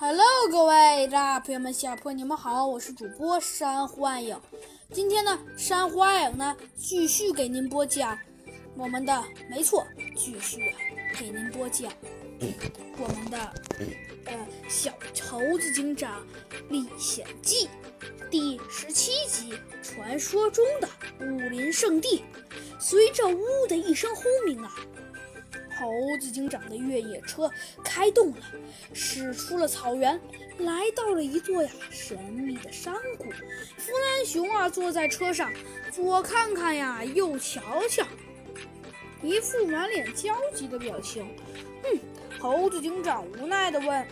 Hello，各位大朋友们、小朋友们，你们好，我是主播山幻影。今天呢，山幻影呢继续给您播讲我们的，没错，继续给您播讲我们的呃小猴子警长历险记第十七集，传说中的武林圣地。随着呜的一声轰鸣啊！猴子警长的越野车开动了，驶出了草原，来到了一座呀神秘的山谷。弗兰熊啊坐在车上，左看看呀，右瞧瞧，一副满脸焦急的表情。嗯，猴子警长无奈地问：“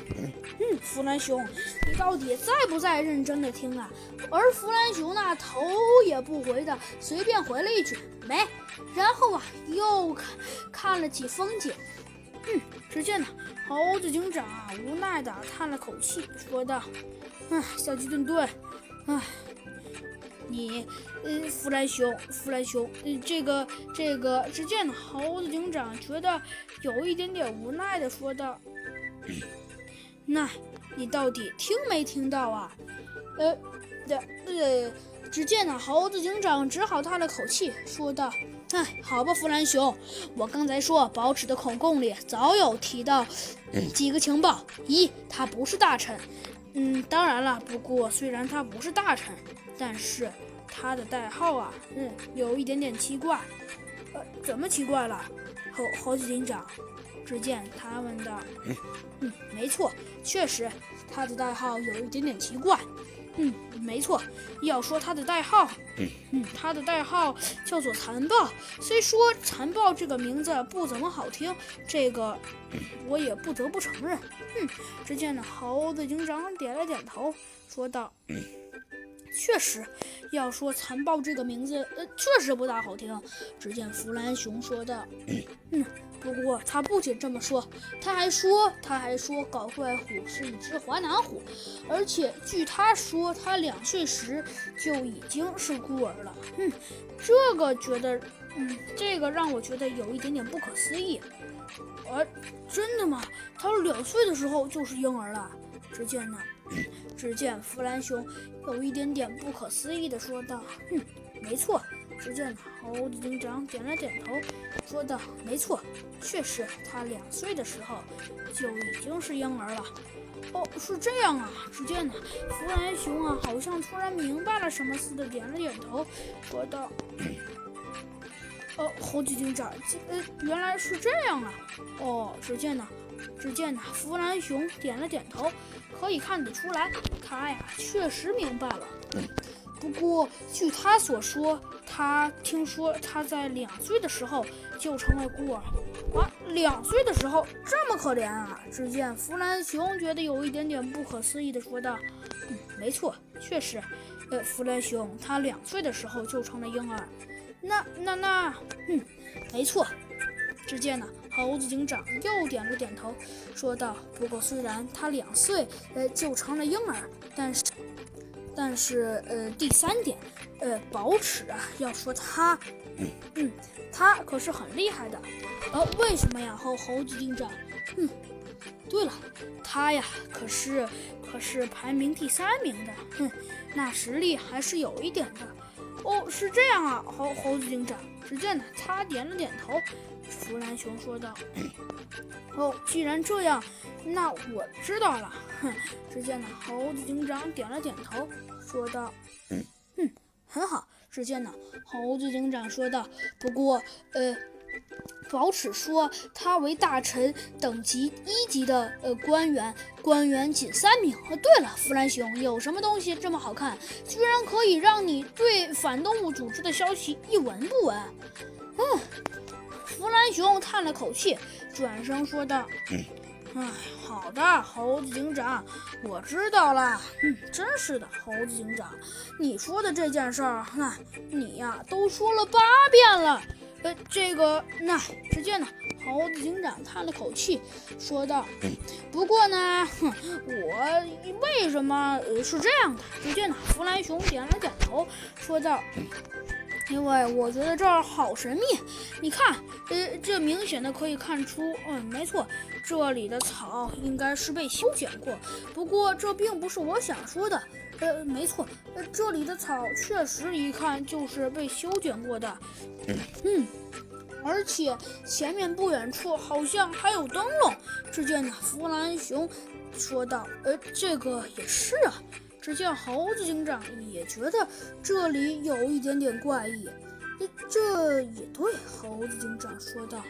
嗯，弗兰熊，你到底在不在认真的听啊？”而弗兰熊呢，头也不回的随便回了一句：“没。”然后啊，又看看了起风景。嗯，只见呢，猴子警长啊无奈的叹了口气，说道：“唉，小鸡顿顿，唉，你，呃，弗兰熊，弗兰熊，呃，这个，这个。”只见呢，猴子警长觉得有一点点无奈的说道：“那，你到底听没听到啊？呃，这，呃。”只见呢，猴子警长只好叹了口气，说道。哎，好吧，弗兰熊，我刚才说宝尺的口供里早有提到几个情报。一，他不是大臣。嗯，当然了，不过虽然他不是大臣，但是他的代号啊，嗯，有一点点奇怪。呃，怎么奇怪了？猴猴子警长，只见他问道。嗯，没错，确实，他的代号有一点点奇怪。嗯，没错。要说他的代号，嗯，他的代号叫做残暴。虽说残暴这个名字不怎么好听，这个我也不得不承认。嗯，只见呢，猴子警长点了点头，说道：“确实，要说残暴这个名字，呃，确实不大好听。”只见弗兰熊说道：“嗯。”不过他不仅这么说，他还说，他还说搞怪虎是一只华南虎，而且据他说，他两岁时就已经是孤儿了。嗯，这个觉得，嗯，这个让我觉得有一点点不可思议。呃，真的吗？他两岁的时候就是婴儿了？只见呢，只见弗兰熊有一点点不可思议的说道：“嗯，没错。”只见猴子警长点了点头，说道：“没错，确实，他两岁的时候就已经是婴儿了。”哦，是这样啊。只见呢，弗兰熊啊，好像突然明白了什么似的，点了点头，说道：“哦，猴子警长，呃，原来是这样啊。”哦，只见呢，只见呢，弗兰熊点了点头，可以看得出来，他呀，确实明白了。不过，据他所说，他听说他在两岁的时候就成了孤儿啊！两岁的时候这么可怜啊！只见弗兰熊觉得有一点点不可思议的说道：“嗯，没错，确实，呃，弗兰熊他两岁的时候就成了婴儿。那、那、那……嗯，没错。”只见呢，猴子警长又点了点头，说道：“不过虽然他两岁，呃，就成了婴儿，但是……”但是，呃，第三点，呃，宝尺啊，要说他，嗯，他可是很厉害的，呃，为什么呀？猴猴子警长，嗯，对了，他呀，可是可是排名第三名的，哼，那实力还是有一点的。哦，是这样啊，猴猴子警长。只见呢，他点了点头。弗兰熊说道：“哦，既然这样，那我知道了。”哼，只见呢，猴子警长点了点头，说道：“嗯，很好。”只见呢，猴子警长说道：“不过，呃。”宝尺说：“他为大臣等级一级的呃官员，官员仅三名。哦，对了，弗兰熊，有什么东西这么好看，居然可以让你对反动物组织的消息一闻不闻？”嗯，弗兰熊叹了口气，转身说道：“哎，好的，猴子警长，我知道了。嗯，真是的，猴子警长，你说的这件事儿，那你呀都说了八遍了。”呃，这个那只见呢，猴子警长叹了口气，说道：“不过呢，哼，我为什么是这样的？”只见呢，弗兰熊点了点头，说道：“因为我觉得这儿好神秘。你看，呃，这明显的可以看出，嗯，没错，这里的草应该是被修剪过。不过这并不是我想说的。呃，没错，呃，这里的草确实一看就是被修剪过的。嗯，而且前面不远处好像还有灯笼。只见那弗兰熊说道：“呃，这个也是啊。”只见猴子警长也觉得这里有一点点怪异。这也对，猴子警长说道。